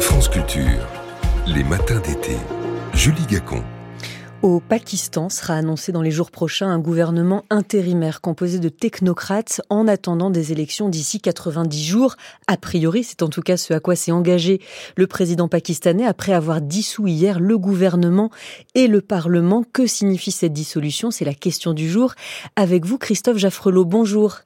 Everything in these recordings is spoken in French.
France Culture, les matins d'été. Julie Gacon. Au Pakistan sera annoncé dans les jours prochains un gouvernement intérimaire composé de technocrates en attendant des élections d'ici 90 jours. A priori, c'est en tout cas ce à quoi s'est engagé le président pakistanais après avoir dissous hier le gouvernement et le Parlement. Que signifie cette dissolution? C'est la question du jour. Avec vous, Christophe Jaffrelot, bonjour.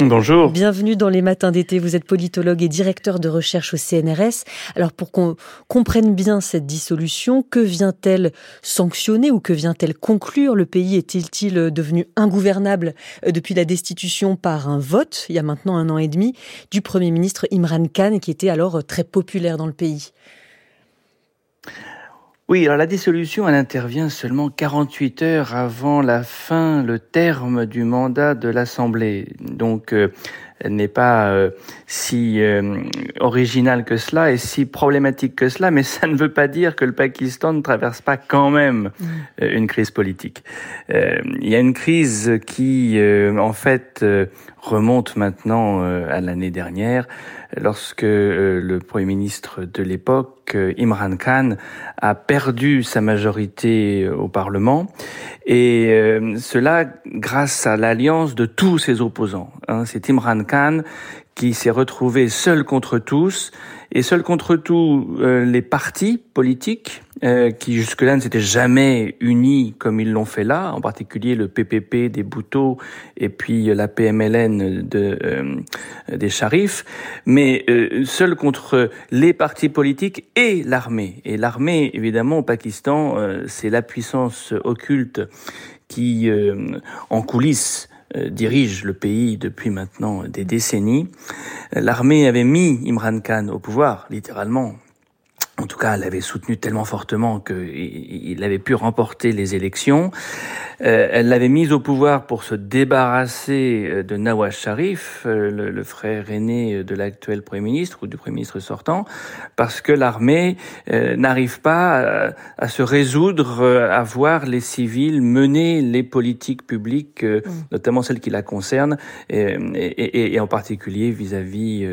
Bonjour. Bienvenue dans les matins d'été. Vous êtes politologue et directeur de recherche au CNRS. Alors pour qu'on comprenne bien cette dissolution, que vient-elle sanctionner ou que vient-elle conclure? Le pays est-il devenu ingouvernable euh, depuis la destitution par un vote, il y a maintenant un an et demi, du Premier ministre Imran Khan, qui était alors très populaire dans le pays? Oui, alors la dissolution, elle intervient seulement 48 heures avant la fin, le terme du mandat de l'Assemblée. Donc, euh, n'est pas euh, si euh, originale que cela et si problématique que cela, mais ça ne veut pas dire que le Pakistan ne traverse pas quand même mm. une crise politique. il y a une crise qui, en fait, remonte maintenant à l'année dernière, lorsque le Premier ministre de l'époque, Imran Khan a perdu sa majorité euh, au Parlement, et euh, cela grâce à l'alliance de tous ses opposants. Hein. C'est Imran Qui s'est retrouvé seul contre tous et seul contre tous euh, les partis politiques euh, qui jusque-là ne s'étaient jamais unis comme ils l'ont fait là, en particulier le PPP des Bouteaux et puis la PMLN euh, des Sharifs, mais seul contre les partis politiques et l'armée. Et l'armée, évidemment, au Pakistan, c'est la puissance occulte qui, en coulisses, dirige le pays depuis maintenant des décennies. L'armée avait mis Imran Khan au pouvoir, littéralement, en tout cas, elle avait soutenu tellement fortement qu'il avait pu remporter les élections. Euh, elle l'avait mise au pouvoir pour se débarrasser euh, de Nawaz Sharif, euh, le, frère aîné de l'actuel Premier ministre ou du Premier ministre sortant, parce que l'armée n'arrive pas à, se résoudre à voir les civils mener les politiques publiques, mm. notamment celles qui la concernent, et, et, en particulier vis-à-vis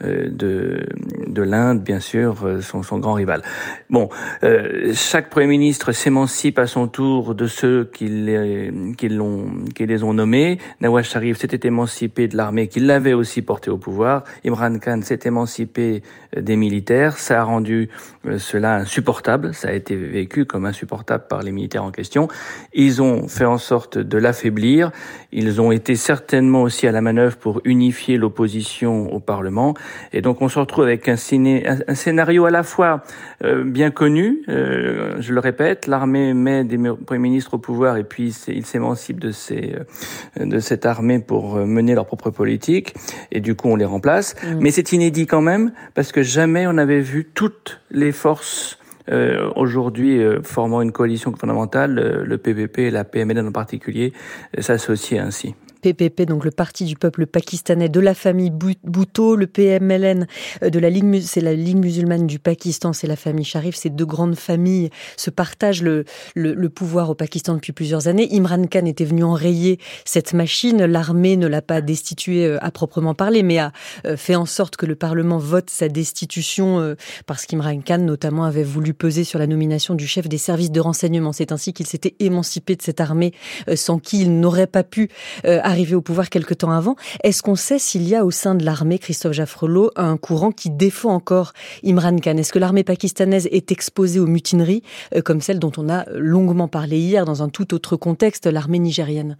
de, de l'Inde, bien sûr, son, son grand rival. Bon, euh, chaque Premier ministre s'émancipe à son tour de ceux qui les, l'ont, qui les ont nommés. Nawaz Sharif s'était émancipé de l'armée qui l'avait aussi porté au pouvoir. Imran Khan s'est émancipé euh, des militaires. Ça a rendu euh, cela insupportable. Ça a été vécu comme insupportable par les militaires en question. Ils ont fait en sorte de l'affaiblir. Ils ont été certainement aussi à la manœuvre pour unifier l'opposition au Parlement. Et donc on se retrouve avec un scénario à la fois euh, bien connu. Euh, je le répète, l'armée met des premiers ministres au pouvoir et puis ils s'émancipent de, ces, euh, de cette armée pour mener leur propre politique et du coup on les remplace. Mm. Mais c'est inédit quand même parce que jamais on avait vu toutes les forces aujourd'hui formant une coalition fondamentale, le PVP et la PML en particulier, s'associer ainsi. PPP, donc le Parti du peuple pakistanais de la famille Bhutto, le PMLN euh, de la Ligue, c'est la Ligue musulmane du Pakistan, c'est la famille Sharif. Ces deux grandes familles se partagent le, le, pouvoir au Pakistan depuis plusieurs années. Imran Khan était venu enrayer cette machine. L'armée ne l'a pas destitué euh, à proprement parler, mais a euh, fait en sorte que le Parlement vote sa destitution parce qu'Imran Khan, notamment, avait voulu peser sur la nomination du chef des services de renseignement. C'est ainsi qu'il s'était émancipé de cette armée sans qui il n'aurait pas pu arrivé au pouvoir quelque temps avant. Est-ce qu'on sait s'il y a au sein de l'armée, Christophe Jaffrelot, un courant qui défend encore Imran Khan? Est-ce que l'armée pakistanaise est exposée aux mutineries, euh, comme celle dont on a longuement parlé hier dans un tout autre contexte, l'armée nigérienne?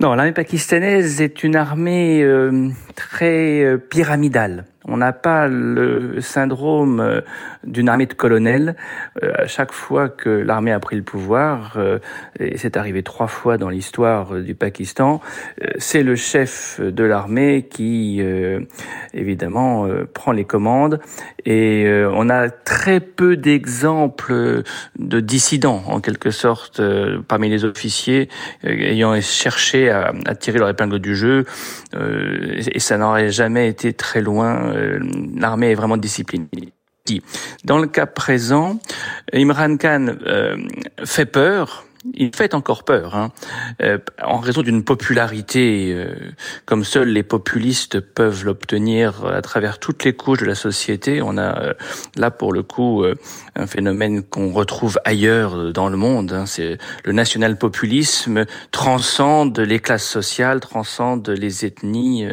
Non, l'armée pakistanaise est une armée euh, très euh, pyramidale. On n'a pas le syndrome euh, d'une armée de colonels. Euh, à chaque fois que l'armée a pris le pouvoir, euh, et c'est arrivé trois fois dans l'histoire du Pakistan, c'est le chef de l'armée qui, évidemment, prend les commandes. Et on a très peu d'exemples de dissidents, en quelque sorte, parmi les officiers ayant cherché à, tirer leur épingle du jeu. et ça n'aurait jamais été très loin l'armée est vraiment disciplinée. Dans le cas présent, Imran Khan euh, fait peur il fait encore peur, hein, euh, en raison d'une popularité euh, comme seuls les populistes peuvent l'obtenir à travers toutes les couches de la société. On a euh, là pour le coup un phénomène qu'on retrouve ailleurs dans le monde. Hein, c'est le national-populisme transcende les classes sociales, transcende les ethnies,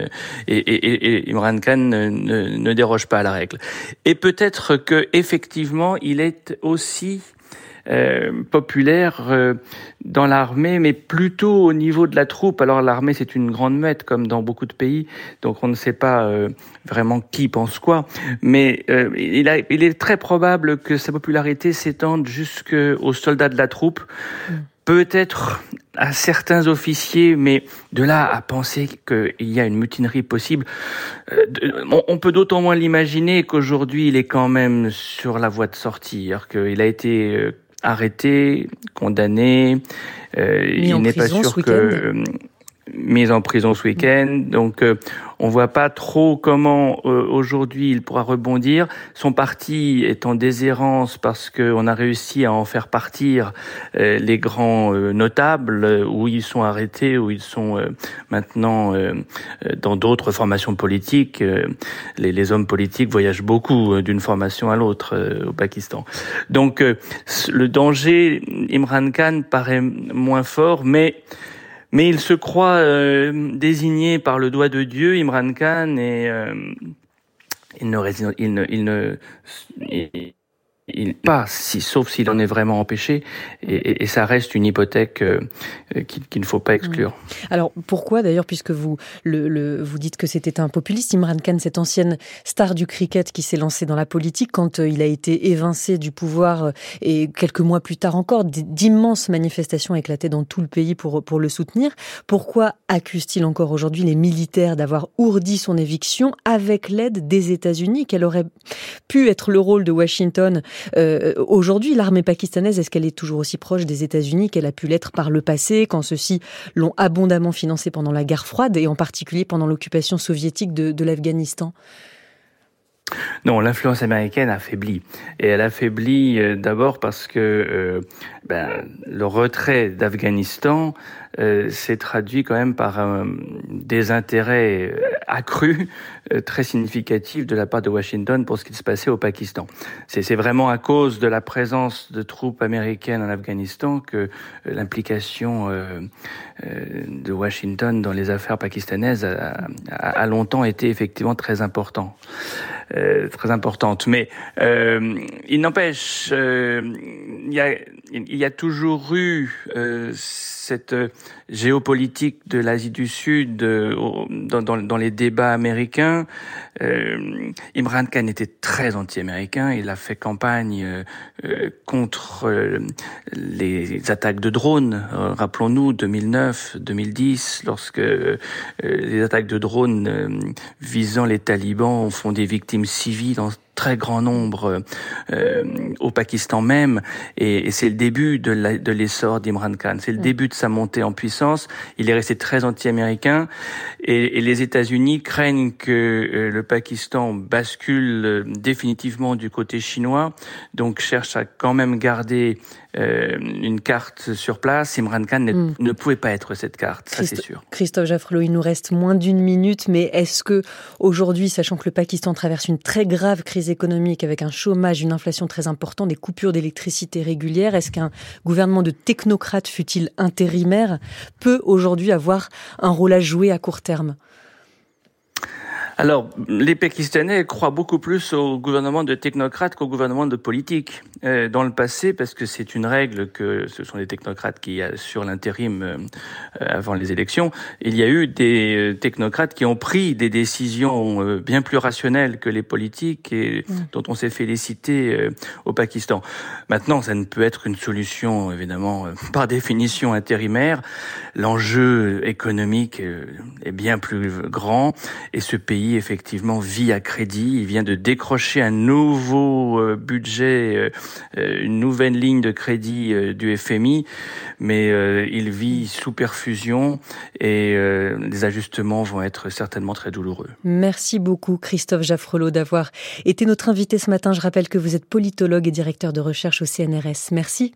et, et, et, Imran Khan ne, ne déroge pas à la règle. Et peut-être que effectivement, il est aussi euh, populaire euh, dans l'armée, mais plutôt au niveau de la troupe. Alors l'armée, c'est une grande muette, comme dans beaucoup de pays, donc on ne sait pas euh, vraiment qui pense quoi. Mais il, a, il est très probable que sa popularité s'étende jusqu'aux soldats de la troupe. Mm. Peut-être à certains officiers, mais de là à penser qu'il y a une mutinerie possible, on peut d'autant moins l'imaginer qu'aujourd'hui il est quand même sur la voie de sortir, qu'il a été arrêté, condamné. Euh, il n'est pas sûr que euh, mise en prison ce week-end. Donc, euh, on voit pas trop comment euh, aujourd'hui il pourra rebondir. Son parti est en déshérence parce qu'on a réussi à en faire partir euh, les grands notables, où ils sont arrêtés, où ils sont maintenant dans d'autres formations politiques. Les, les, hommes politiques voyagent beaucoup d'une formation à l'autre au Pakistan. Donc, le danger, Imran Khan paraît moins fort, mais mais il se croit euh, désigné par le doigt de Dieu, Imran Khan, et euh, il ne, il ne, il ne, pas, si, sauf s'il en est vraiment empêché, et, et, ça reste une hypothèque euh, qu'il ne faut pas exclure. Alors pourquoi d'ailleurs, puisque vous le, le, vous dites que c'était un populiste, Imran Khan, cette ancienne star du cricket qui s'est lancée dans la politique quand euh, il a été évincé du pouvoir euh, et quelques mois plus tard encore, d'immenses manifestations éclataient dans tout le pays pour pour le soutenir. Pourquoi accuse-t-il encore aujourd'hui les militaires d'avoir ourdi son éviction avec l'aide des États-Unis? Quel aurait pu être le rôle de Washington euh, aujourd'hui, l'armée pakistanaise, est-ce qu'elle est toujours aussi proche des États-Unis qu'elle a pu l'être par le passé, quand ceux-ci l'ont abondamment financée pendant la guerre froide et en particulier pendant l'occupation soviétique de, l'Afghanistan? Non, l'influence américaine affaiblit. Et elle affaiblit euh, d'abord parce que euh, ben, le retrait d'Afghanistan euh, s'est traduit quand même par un désintérêt accru, très significatif de la part de Washington pour ce qui se passait au Pakistan. C'est vraiment à cause de la présence de troupes américaines en Afghanistan que l'implication de Washington dans les affaires pakistanaises a longtemps été effectivement très importante. Euh, très importante. Mais euh, il n'empêche, euh, il y, a, il y a toujours eu cette géopolitique de l'Asie du Sud dans, dans, dans, les débats américains. Imran Khan était très anti-américain. Il a fait campagne contre les attaques de drones. Rappelons-nous 2009, 2010, lorsque les attaques de drones visant les talibans font des victimes civiles en très grand nombre euh, au Pakistan même, et, c'est le début de l'essor d'Imran Khan, c'est le mm. début de sa montée en puissance. Il est resté très anti-américain, et, les États-Unis craignent que euh, le Pakistan bascule euh, définitivement du côté chinois, donc cherchent à quand même garder euh, une carte sur place. Imran Khan hmm. ne pouvait pas être cette carte, ça c'est sûr. Christophe Jaffrelot, il nous reste moins d'une minute, mais est-ce que aujourd'hui, sachant que le Pakistan traverse une très grave crise économique avec un chômage, une inflation très importante, des coupures d'électricité régulières, est-ce qu'un gouvernement de technocrates, fut-il intérimaire, peut aujourd'hui avoir un rôle à jouer à court terme? Alors, les Pakistanais croient beaucoup plus au gouvernement de technocrates qu'au gouvernement de politiques. Euh, dans le passé, parce que c'est une règle que ce sont les technocrates qui assurent l'intérim euh, avant les élections, il y a eu des euh, technocrates qui ont pris des décisions bien plus rationnelles que les politiques et mm. dont on s'est félicité au Pakistan. Maintenant, ça ne peut être une solution, évidemment, par définition intérimaire. L'enjeu économique est bien plus grand et ce pays effectivement vit à crédit. Il vient de décrocher un nouveau euh, budget, euh, une nouvelle ligne de crédit euh, du FMI, mais il vit sous perfusion et les ajustements vont être certainement très douloureux. Merci beaucoup Christophe Jaffrelot d'avoir été notre invité ce matin. Je rappelle que vous êtes politologue et directeur de recherche au CNRS. Merci.